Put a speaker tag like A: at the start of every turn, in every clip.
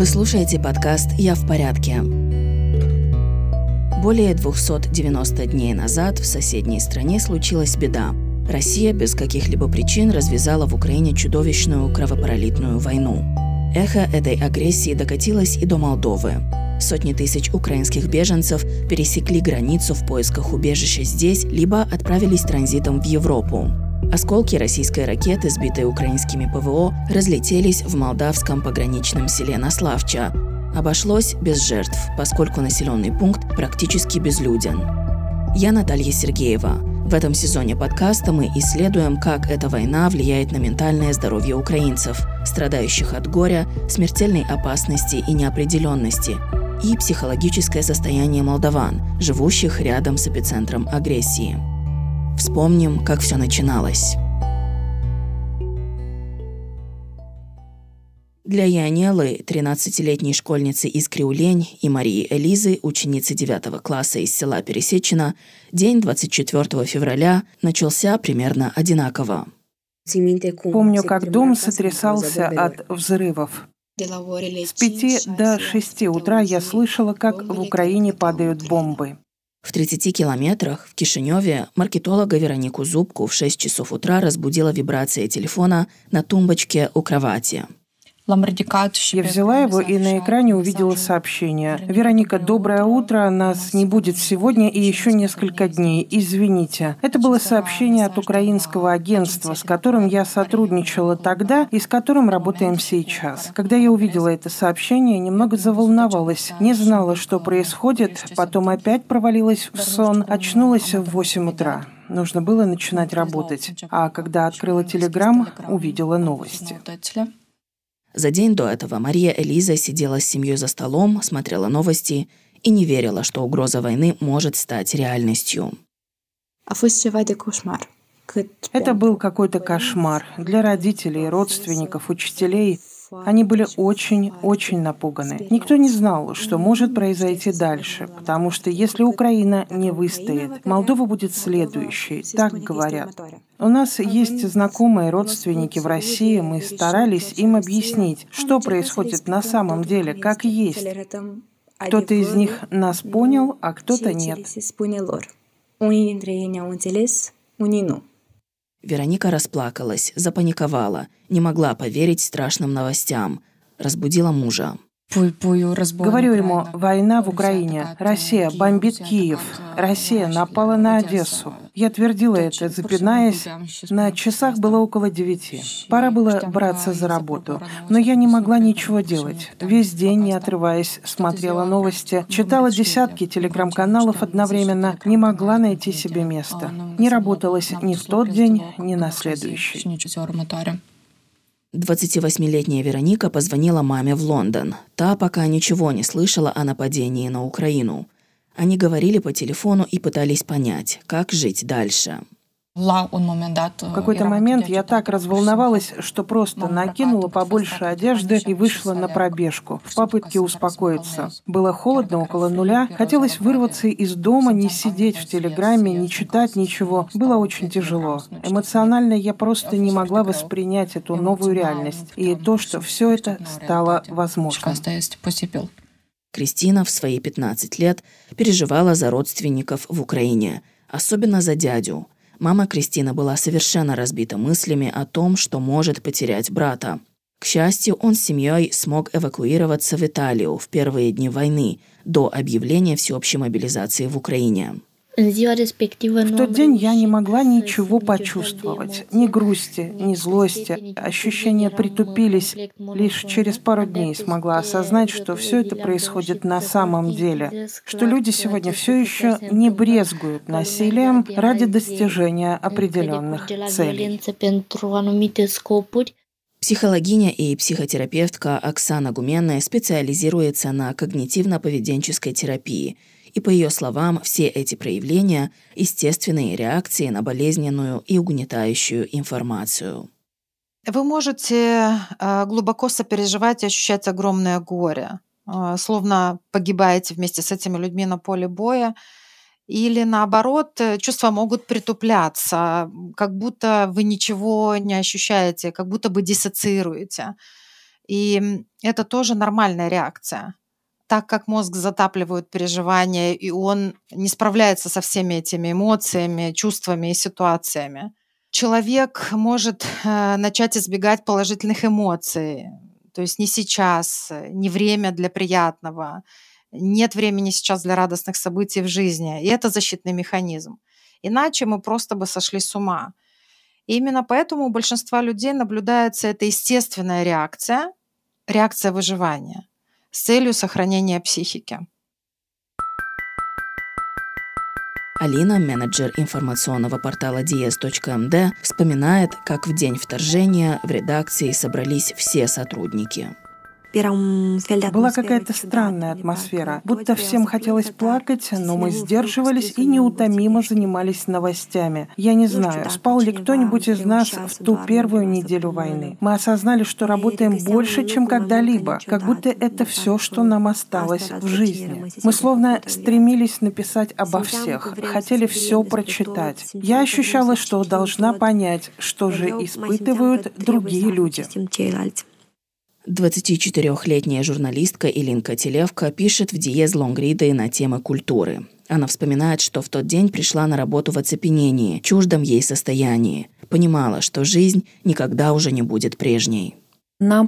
A: Вы слушаете подкаст «Я в порядке». Более 290 дней назад в соседней стране случилась беда. Россия без каких-либо причин развязала в Украине чудовищную кровопролитную войну. Эхо этой агрессии докатилось и до Молдовы. Сотни тысяч украинских беженцев пересекли границу в поисках убежища здесь, либо отправились транзитом в Европу. Осколки российской ракеты, сбитой украинскими ПВО, разлетелись в молдавском пограничном селе Наславча. Обошлось без жертв, поскольку населенный пункт практически безлюден. Я Наталья Сергеева. В этом сезоне подкаста мы исследуем, как эта война влияет на ментальное здоровье украинцев, страдающих от горя, смертельной опасности и неопределенности, и психологическое состояние молдаван, живущих рядом с эпицентром агрессии. Вспомним, как все начиналось. Для Янелы, 13-летней школьницы из Криулень, и Марии Элизы, ученицы 9 класса из села Пересечина, день 24 февраля начался примерно одинаково.
B: Помню, как дом сотрясался от взрывов. С пяти до шести утра я слышала, как в Украине падают бомбы.
A: В 30 километрах в Кишиневе маркетолога Веронику Зубку в 6 часов утра разбудила вибрация телефона на тумбочке у кровати.
B: Я взяла его и на экране увидела сообщение. «Вероника, доброе утро. Нас не будет сегодня и еще несколько дней. Извините». Это было сообщение от украинского агентства, с которым я сотрудничала тогда и с которым работаем сейчас. Когда я увидела это сообщение, немного заволновалась. Не знала, что происходит, потом опять провалилась в сон, очнулась в 8 утра. Нужно было начинать работать. А когда открыла Телеграм, увидела новости.
A: За день до этого Мария Элиза сидела с семьей за столом, смотрела новости и не верила, что угроза войны может стать реальностью.
B: Это был какой-то кошмар для родителей, родственников, учителей. Они были очень-очень напуганы. Никто не знал, что может произойти дальше, потому что если Украина не выстоит, Молдова будет следующей, так говорят. У нас есть знакомые родственники в России, мы старались им объяснить, что происходит на самом деле, как есть. Кто-то из них нас понял, а кто-то нет.
A: Вероника расплакалась, запаниковала, не могла поверить страшным новостям. Разбудила мужа.
B: Говорю ему, война в Украине, Россия бомбит Киев, Россия напала на Одессу. Я твердила это, запинаясь. На часах было около девяти. Пора было браться за работу. Но я не могла ничего делать. Весь день, не отрываясь, смотрела новости, читала десятки телеграм-каналов одновременно, не могла найти себе места. Не работалось ни в тот день, ни на следующий.
A: 28-летняя Вероника позвонила маме в Лондон. Та пока ничего не слышала о нападении на Украину. Они говорили по телефону и пытались понять, как жить дальше.
B: В какой-то момент я так разволновалась, что просто накинула побольше одежды и вышла на пробежку. В попытке успокоиться. Было холодно, около нуля. Хотелось вырваться из дома, не сидеть в Телеграме, не читать ничего. Было очень тяжело. Эмоционально я просто не могла воспринять эту новую реальность. и то, что все это стало возможным.
A: Кристина в свои 15 лет переживала за родственников в Украине, особенно за дядю – Мама Кристина была совершенно разбита мыслями о том, что может потерять брата. К счастью, он с семьей смог эвакуироваться в Италию в первые дни войны, до объявления всеобщей мобилизации в Украине.
B: В тот день я не могла ничего почувствовать. Ни грусти, ни злости. Ощущения притупились. Лишь через пару дней смогла осознать, что все это происходит на самом деле. Что люди сегодня все еще не брезгуют насилием ради достижения определенных целей.
A: Психологиня и психотерапевтка Оксана Гуменная специализируется на когнитивно-поведенческой терапии – и, по ее словам, все эти проявления – естественные реакции на болезненную и угнетающую информацию.
C: Вы можете э, глубоко сопереживать и ощущать огромное горе, э, словно погибаете вместе с этими людьми на поле боя, или наоборот, э, чувства могут притупляться, как будто вы ничего не ощущаете, как будто бы диссоциируете. И это тоже нормальная реакция. Так как мозг затапливают переживания, и он не справляется со всеми этими эмоциями, чувствами и ситуациями. Человек может э, начать избегать положительных эмоций, то есть не сейчас, не время для приятного, нет времени сейчас для радостных событий в жизни. И это защитный механизм. Иначе мы просто бы сошли с ума. И именно поэтому у большинства людей наблюдается эта естественная реакция, реакция выживания с целью сохранения психики.
A: Алина, менеджер информационного портала ds.md, вспоминает, как в день вторжения в редакции собрались все сотрудники.
B: Была какая-то странная атмосфера, будто всем хотелось плакать, но мы сдерживались и неутомимо занимались новостями. Я не знаю, спал ли кто-нибудь из нас в ту первую неделю войны. Мы осознали, что работаем больше, чем когда-либо, как будто это все, что нам осталось в жизни. Мы словно стремились написать обо всех, хотели все прочитать. Я ощущала, что должна понять, что же испытывают другие люди.
A: 24-летняя журналистка Илинка Телевка пишет в Диез Лонгриды на темы культуры. Она вспоминает, что в тот день пришла на работу в оцепенении, чуждом ей состоянии. Понимала, что жизнь никогда уже не будет прежней.
B: Я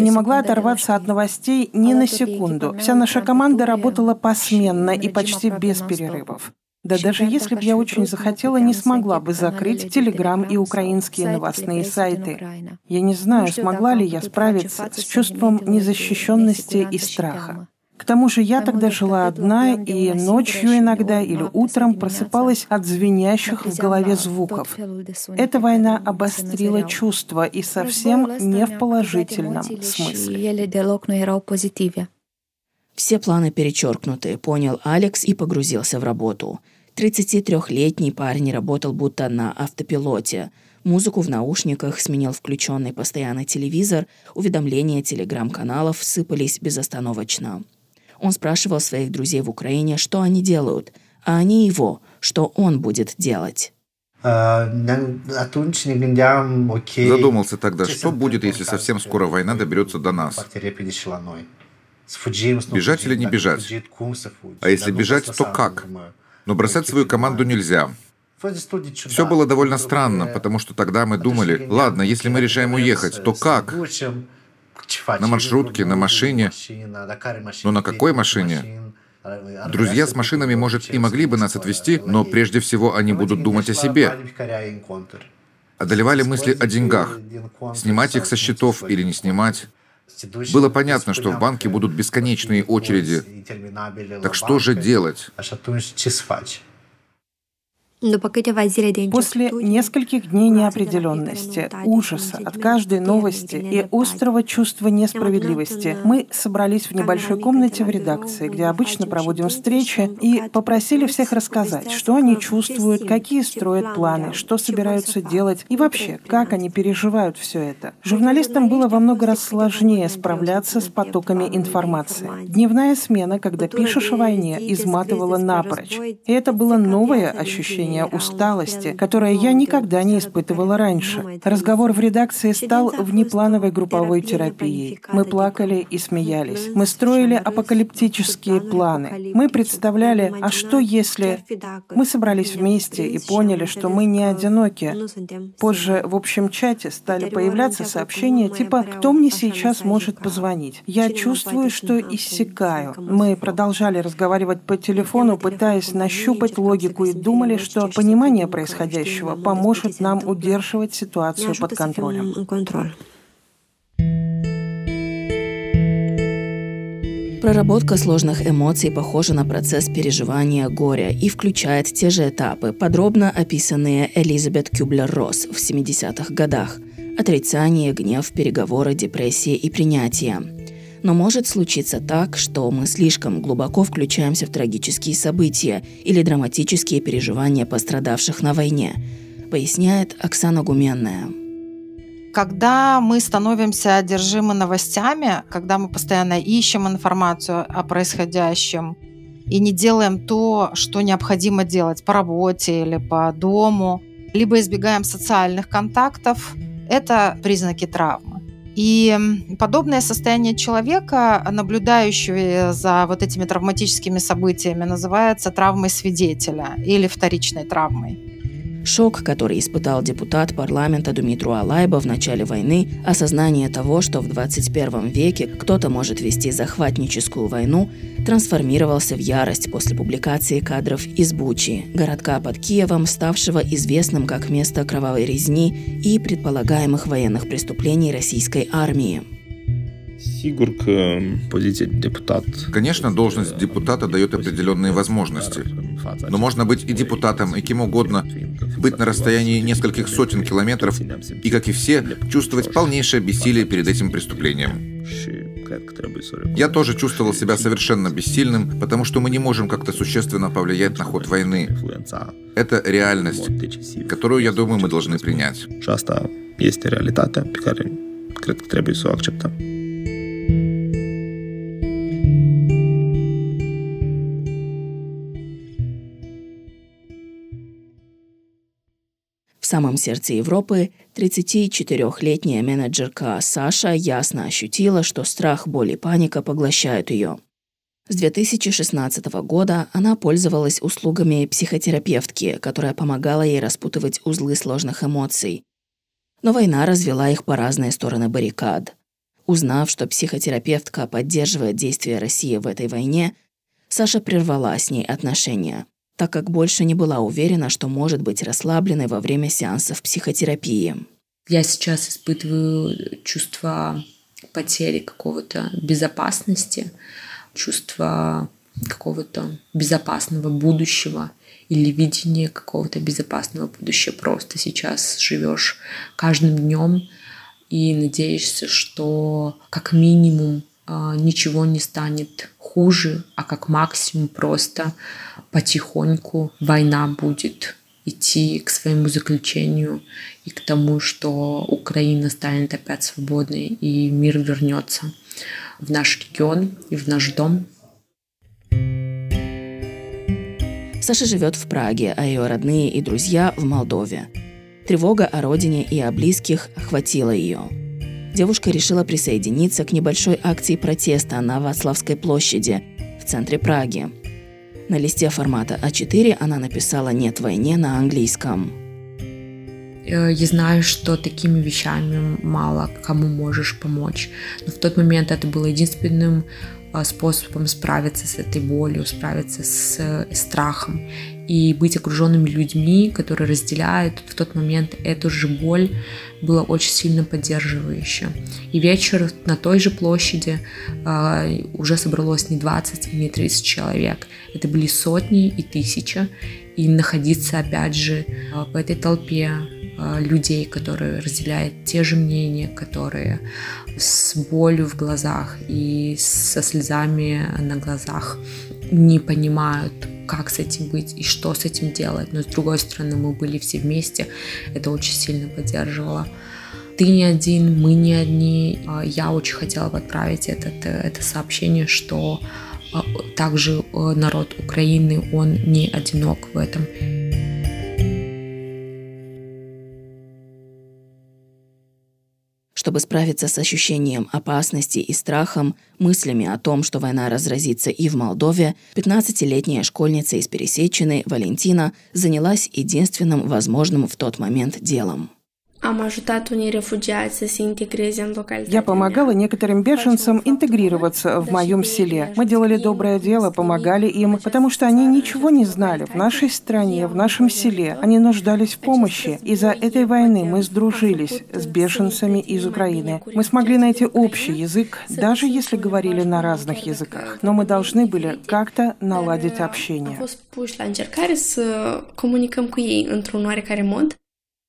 B: не могла оторваться от новостей ни на секунду. Вся наша команда работала посменно и почти без перерывов. Да даже если бы я очень захотела, не смогла бы закрыть Телеграм и украинские новостные сайты. Я не знаю, смогла ли я справиться с чувством незащищенности и страха. К тому же я тогда жила одна, и ночью иногда или утром просыпалась от звенящих в голове звуков. Эта война обострила чувства и совсем не в положительном смысле.
A: Все планы перечеркнуты, понял Алекс и погрузился в работу. 33-летний парень работал будто на автопилоте. Музыку в наушниках сменил включенный постоянный телевизор, уведомления телеграм-каналов сыпались безостановочно. Он спрашивал своих друзей в Украине, что они делают, а они его, что он будет делать.
D: Задумался тогда, что будет, если совсем скоро война доберется до нас. Бежать или не бежать? А если бежать, то как? Но бросать свою команду нельзя. Все было довольно странно, потому что тогда мы думали, ладно, если мы решаем уехать, то как? На маршрутке, на машине. Но на какой машине? Друзья с машинами, может, и могли бы нас отвезти, но прежде всего они будут думать о себе. Одолевали мысли о деньгах. Снимать их со счетов или не снимать. Было понятно, что в банке будут бесконечные очереди. Так что же делать?
B: После нескольких дней неопределенности, ужаса от каждой новости и острого чувства несправедливости, мы собрались в небольшой комнате в редакции, где обычно проводим встречи, и попросили всех рассказать, что они чувствуют, какие строят планы, что собираются делать и вообще, как они переживают все это. Журналистам было во много раз сложнее справляться с потоками информации. Дневная смена, когда пишешь о войне, изматывала напрочь. И это было новое ощущение ощущение усталости, которое я никогда не испытывала раньше. Разговор в редакции стал внеплановой групповой терапией. Мы плакали и смеялись. Мы строили апокалиптические планы. Мы представляли, а что если... Мы собрались вместе и поняли, что мы не одиноки. Позже в общем чате стали появляться сообщения типа «Кто мне сейчас может позвонить?» Я чувствую, что иссякаю. Мы продолжали разговаривать по телефону, пытаясь нащупать логику и думали, что что понимание происходящего поможет нам удерживать ситуацию под контролем.
A: Проработка сложных эмоций похожа на процесс переживания горя и включает те же этапы, подробно описанные Элизабет Кюблер-Росс в 70-х годах. Отрицание, гнев, переговоры, депрессия и принятие. Но может случиться так, что мы слишком глубоко включаемся в трагические события или драматические переживания пострадавших на войне, поясняет Оксана Гуменная.
C: Когда мы становимся одержимы новостями, когда мы постоянно ищем информацию о происходящем и не делаем то, что необходимо делать по работе или по дому, либо избегаем социальных контактов, это признаки травмы. И подобное состояние человека, наблюдающего за вот этими травматическими событиями, называется травмой свидетеля или вторичной травмой.
A: Шок, который испытал депутат парламента Думитру Алайба в начале войны, осознание того, что в 21 веке кто-то может вести захватническую войну, трансформировался в ярость после публикации кадров из Бучи, городка под Киевом, ставшего известным как место кровавой резни и предполагаемых военных преступлений российской армии.
D: Сигург, позиция депутат. Конечно, должность депутата дает определенные возможности. Но можно быть и депутатом, и кем угодно, быть на расстоянии нескольких сотен километров и, как и все, чувствовать полнейшее бессилие перед этим преступлением. Я тоже чувствовал себя совершенно бессильным, потому что мы не можем как-то существенно повлиять на ход войны. Это реальность, которую, я думаю, мы должны принять. Часто есть реалитета, pe care cred
A: самом сердце Европы 34-летняя менеджерка Саша ясно ощутила, что страх, боль и паника поглощают ее. С 2016 года она пользовалась услугами психотерапевтки, которая помогала ей распутывать узлы сложных эмоций. Но война развела их по разные стороны баррикад. Узнав, что психотерапевтка поддерживает действия России в этой войне, Саша прервала с ней отношения так как больше не была уверена, что может быть расслабленной во время сеансов психотерапии.
E: Я сейчас испытываю чувство потери какого-то безопасности, чувство какого-то безопасного будущего или видение какого-то безопасного будущего. Просто сейчас живешь каждым днем и надеешься, что как минимум ничего не станет хуже, а как максимум просто потихоньку война будет идти к своему заключению и к тому, что Украина станет опять свободной и мир вернется в наш регион и в наш дом.
A: Саша живет в Праге, а ее родные и друзья в Молдове. Тревога о родине и о близких охватила ее девушка решила присоединиться к небольшой акции протеста на Вацлавской площади в центре Праги. На листе формата А4 она написала «Нет войне» на английском.
E: Э, я знаю, что такими вещами мало кому можешь помочь. Но в тот момент это было единственным способом справиться с этой болью, справиться с э, страхом и быть окруженными людьми, которые разделяют в тот момент эту же боль, было очень сильно поддерживающе. И вечер на той же площади э, уже собралось не 20, не 30 человек. Это были сотни и тысячи. И находиться, опять же, в этой толпе людей, которые разделяют те же мнения, которые с болью в глазах и со слезами на глазах не понимают, как с этим быть и что с этим делать. Но с другой стороны, мы были все вместе, это очень сильно поддерживало. Ты не один, мы не одни. А, я очень хотела бы отправить этот, это сообщение, что а, также э, народ Украины, он не одинок в этом.
A: Чтобы справиться с ощущением опасности и страхом, мыслями о том, что война разразится и в Молдове, 15-летняя школьница из Пересечины Валентина занялась единственным возможным в тот момент делом –
B: Am ajutat unii refugiați să se integreze în Я помогала некоторым беженцам интегрироваться в моем селе. Мы делали доброе дело, помогали им, потому что они ничего не знали в нашей стране, в нашем селе. Они нуждались в помощи. Из-за этой войны мы сдружились с беженцами из Украины. Мы смогли найти общий язык, даже если говорили на разных языках. Но мы должны были как-то наладить общение.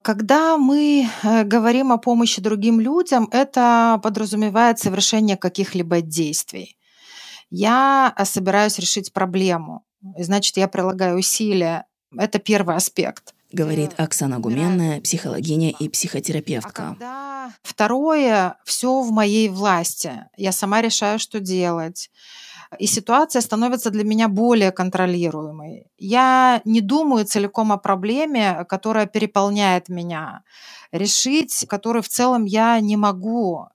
C: Когда мы э, говорим о помощи другим людям, это подразумевает совершение каких-либо действий. Я собираюсь решить проблему, и значит, я прилагаю усилия. Это первый аспект.
A: говорит Оксана Гуменная, психологиня и психотерапевтка.
C: А второе, все в моей власти. Я сама решаю, что делать и ситуация становится для меня более контролируемой. Я не думаю целиком о проблеме, которая переполняет меня, решить, которую в целом я не могу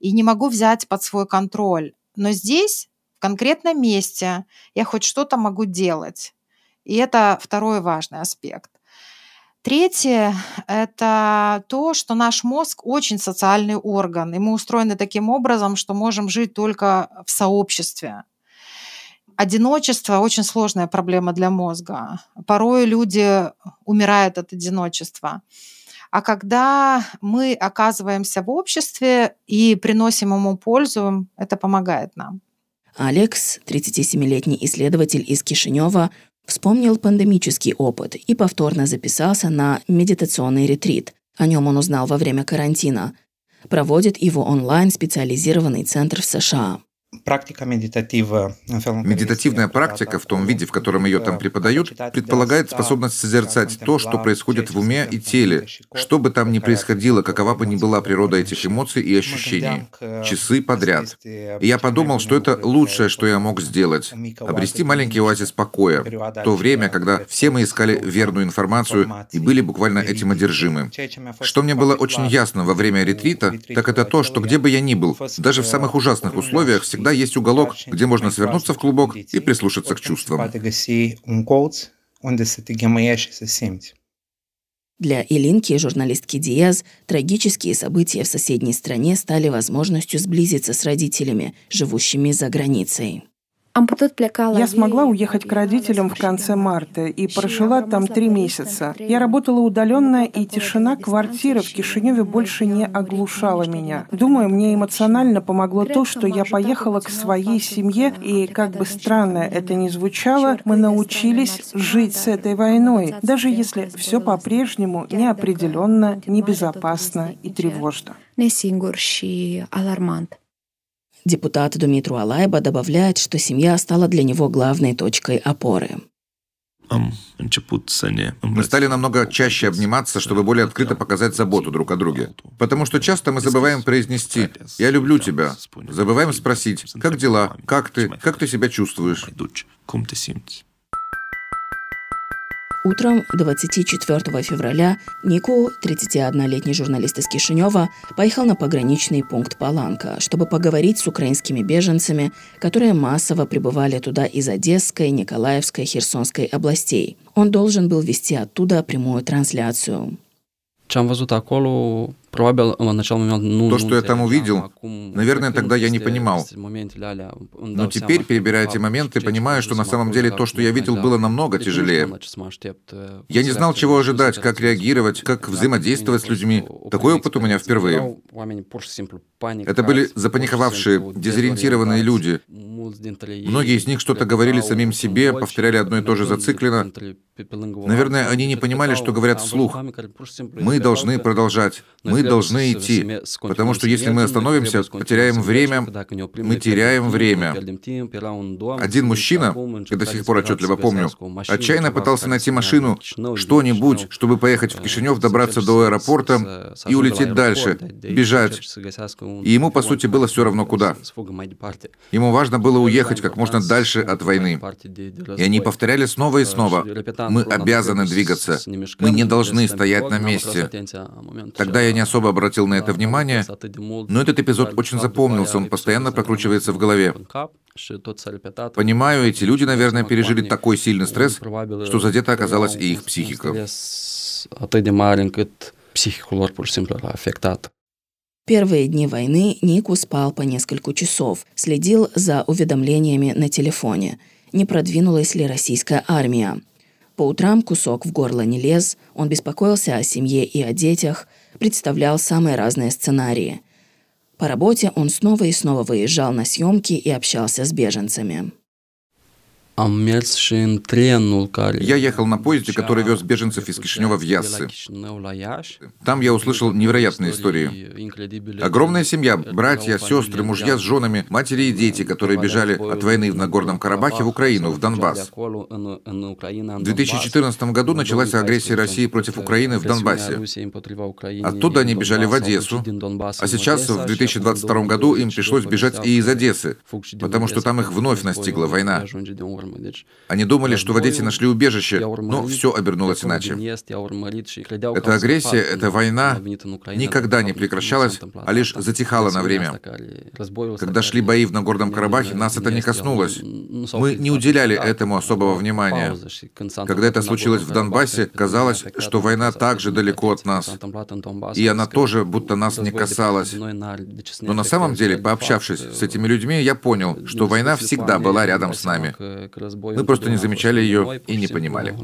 C: и не могу взять под свой контроль. Но здесь, в конкретном месте, я хоть что-то могу делать. И это второй важный аспект. Третье – это то, что наш мозг очень социальный орган, и мы устроены таким образом, что можем жить только в сообществе. Одиночество очень сложная проблема для мозга. Порой люди умирают от одиночества. А когда мы оказываемся в обществе и приносим ему пользу, это помогает нам.
A: Алекс, 37-летний исследователь из Кишинева, вспомнил пандемический опыт и повторно записался на медитационный ретрит. О нем он узнал во время карантина. Проводит его онлайн специализированный центр в США.
D: Практика медитатива. Медитативная практика, в том виде, в котором ее там преподают, предполагает способность созерцать то, что происходит в уме и теле, что бы там ни происходило, какова бы ни была природа этих эмоций и ощущений. Часы подряд. И я подумал, что это лучшее, что я мог сделать. Обрести маленький оазис покоя. То время, когда все мы искали верную информацию и были буквально этим одержимы. Что мне было очень ясно во время ретрита, так это то, что где бы я ни был, даже в самых ужасных условиях, всегда всегда есть уголок, где можно свернуться в клубок и прислушаться к чувствам.
A: Для Илинки, журналистки Диаз, трагические события в соседней стране стали возможностью сблизиться с родителями, живущими за границей.
B: Я смогла уехать к родителям в конце марта и прожила там три месяца. Я работала удаленно, и тишина квартиры в Кишиневе больше не оглушала меня. Думаю, мне эмоционально помогло то, что я поехала к своей семье, и, как бы странно это ни звучало, мы научились жить с этой войной, даже если все по-прежнему неопределенно, небезопасно и тревожно.
A: Депутат Думитру Алайба добавляет, что семья стала для него главной точкой опоры.
D: Мы стали намного чаще обниматься, чтобы более открыто показать заботу друг о друге. Потому что часто мы забываем произнести «я люблю тебя», забываем спросить «как дела?», «как ты?», «как ты себя чувствуешь?».
A: Утром 24 февраля Нику, 31-летний журналист из Кишинева, поехал на пограничный пункт Паланка, чтобы поговорить с украинскими беженцами, которые массово прибывали туда из Одесской, Николаевской, Херсонской областей. Он должен был вести оттуда прямую трансляцию.
D: То, что я там увидел, наверное, тогда я не понимал. Но теперь, перебирая эти моменты, понимаю, что на самом деле то, что я видел, было намного тяжелее. Я не знал, чего ожидать, как реагировать, как взаимодействовать с людьми. Такой опыт у меня впервые. Это были запаниковавшие, дезориентированные люди. Многие из них что-то говорили самим себе, повторяли одно и то же зацикленно. Наверное, они не понимали, что говорят вслух. Мы должны продолжать. Мы должны идти, потому что если мы остановимся, потеряем время, мы теряем время. Один мужчина, я до сих пор отчетливо помню, отчаянно пытался найти машину, что-нибудь, чтобы поехать в Кишинев, добраться до аэропорта и улететь дальше, бежать. И ему, по сути, было все равно куда. Ему важно было уехать как можно дальше от войны. И они повторяли снова и снова, мы обязаны двигаться, мы не должны стоять на месте. Тогда я не особо обратил на это внимание, но этот эпизод очень запомнился, он постоянно прокручивается в голове. Понимаю, эти люди, наверное, пережили такой сильный стресс, что задета оказалась и их психика.
A: Первые дни войны Нику спал по несколько часов, следил за уведомлениями на телефоне, не продвинулась ли российская армия. По утрам кусок в горло не лез, он беспокоился о семье и о детях – представлял самые разные сценарии. По работе он снова и снова выезжал на съемки и общался с беженцами.
D: Я ехал на поезде, который вез беженцев из Кишинева в Яссы. Там я услышал невероятные истории. Огромная семья, братья, сестры, мужья с женами, матери и дети, которые бежали от войны в Нагорном Карабахе в Украину, в Донбасс. В 2014 году началась агрессия России против Украины в Донбассе. Оттуда они бежали в Одессу, а сейчас, в 2022 году, им пришлось бежать и из Одессы, потому что там их вновь настигла война. Они думали, что в Одессе нашли убежище, но все обернулось иначе. Эта агрессия, эта война никогда не прекращалась, а лишь затихала на время. Когда шли бои в Нагорном Карабахе, нас это не коснулось. Мы не уделяли этому особого внимания. Когда это случилось в Донбассе, казалось, что война также далеко от нас. И она тоже будто нас не касалась. Но на самом деле, пообщавшись с этими людьми, я понял, что война всегда была рядом с нами. Мы просто не замечали ее и не понимали.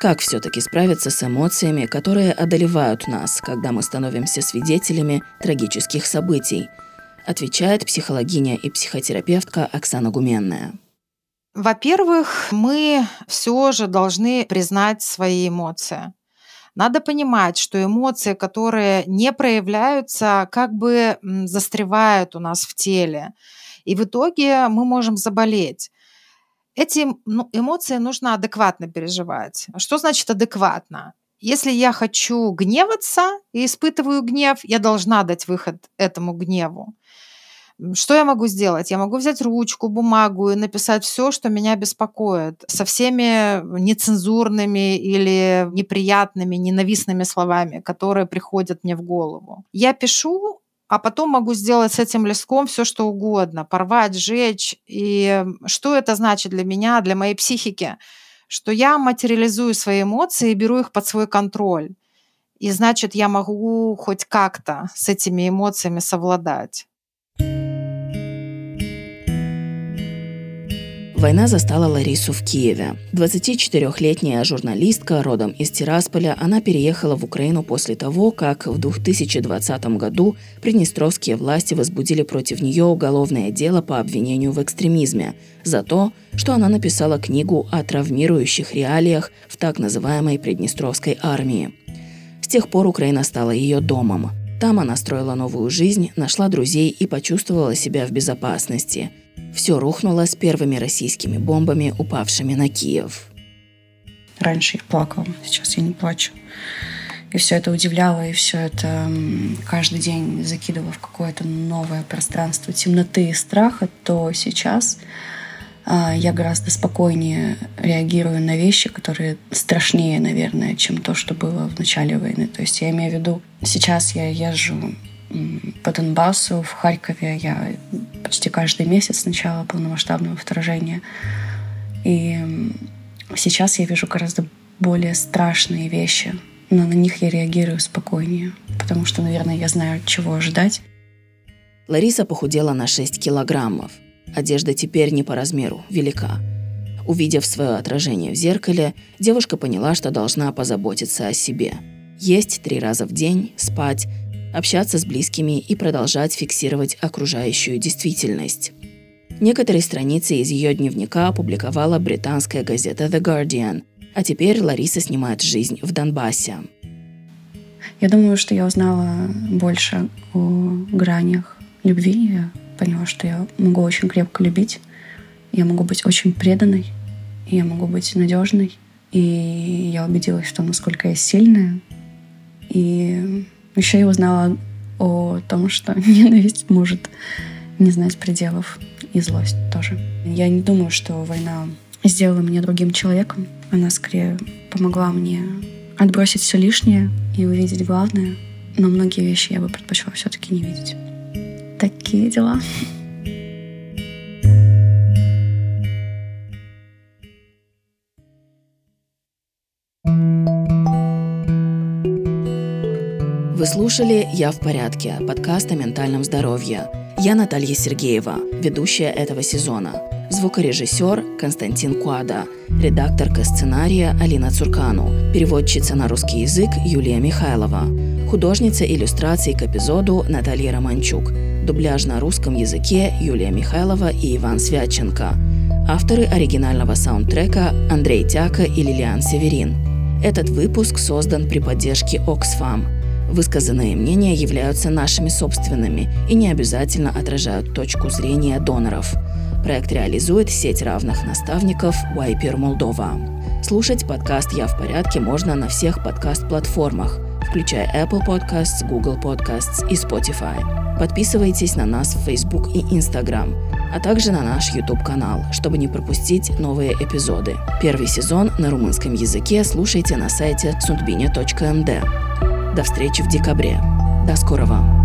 A: Как все-таки справиться с эмоциями, которые одолевают нас, когда мы становимся свидетелями трагических событий? Отвечает психологиня и психотерапевтка Оксана Гуменная.
C: Во-первых, мы все же должны признать свои эмоции. Надо понимать, что эмоции, которые не проявляются, как бы застревают у нас в теле. И в итоге мы можем заболеть. Эти ну, эмоции нужно адекватно переживать. Что значит адекватно? Если я хочу гневаться и испытываю гнев, я должна дать выход этому гневу. Что я могу сделать? Я могу взять ручку, бумагу и написать все, что меня беспокоит, со всеми нецензурными или неприятными, ненавистными словами, которые приходят мне в голову. Я пишу, а потом могу сделать с этим листком все, что угодно, порвать, сжечь. И что это значит для меня, для моей психики? Что я материализую свои эмоции и беру их под свой контроль. И значит, я могу хоть как-то с этими эмоциями совладать.
A: Война застала Ларису в Киеве. 24-летняя журналистка, родом из Тирасполя, она переехала в Украину после того, как в 2020 году приднестровские власти возбудили против нее уголовное дело по обвинению в экстремизме за то, что она написала книгу о травмирующих реалиях в так называемой Приднестровской армии. С тех пор Украина стала ее домом. Там она строила новую жизнь, нашла друзей и почувствовала себя в безопасности – все рухнуло с первыми российскими бомбами, упавшими на Киев.
F: Раньше я плакала, сейчас я не плачу. И все это удивляло, и все это каждый день закидывало в какое-то новое пространство темноты и страха, то сейчас а, я гораздо спокойнее реагирую на вещи, которые страшнее, наверное, чем то, что было в начале войны. То есть я имею в виду, сейчас я езжу по Донбассу, в Харькове я почти каждый месяц с начала полномасштабного вторжения. И сейчас я вижу гораздо более страшные вещи, но на них я реагирую спокойнее, потому что, наверное, я знаю, чего ожидать.
A: Лариса похудела на 6 килограммов. Одежда теперь не по размеру, велика. Увидев свое отражение в зеркале, девушка поняла, что должна позаботиться о себе. Есть три раза в день, спать, общаться с близкими и продолжать фиксировать окружающую действительность. Некоторые страницы из ее дневника опубликовала британская газета The Guardian, а теперь Лариса снимает жизнь в Донбассе.
F: Я думаю, что я узнала больше о гранях любви. Я поняла, что я могу очень крепко любить, я могу быть очень преданной, я могу быть надежной. И я убедилась, что насколько я сильная. И еще я узнала о том, что ненависть может не знать пределов и злость тоже. Я не думаю, что война сделала меня другим человеком. Она скорее помогла мне отбросить все лишнее и увидеть главное. Но многие вещи я бы предпочла все-таки не видеть. Такие дела.
A: Вы слушали «Я в порядке» – подкаст о ментальном здоровье. Я Наталья Сергеева, ведущая этого сезона. Звукорежиссер Константин Куада, редакторка сценария Алина Цуркану, переводчица на русский язык Юлия Михайлова, художница иллюстраций к эпизоду Наталья Романчук, дубляж на русском языке Юлия Михайлова и Иван Свяченко, авторы оригинального саундтрека Андрей Тяка и Лилиан Северин. Этот выпуск создан при поддержке Oxfam. Высказанные мнения являются нашими собственными и не обязательно отражают точку зрения доноров. Проект реализует сеть равных наставников Wiper Молдова. Слушать подкаст «Я в порядке» можно на всех подкаст-платформах, включая Apple Podcasts, Google Podcasts и Spotify. Подписывайтесь на нас в Facebook и Instagram, а также на наш YouTube-канал, чтобы не пропустить новые эпизоды. Первый сезон на румынском языке слушайте на сайте sundbine.md. До встречи в декабре. До скорого!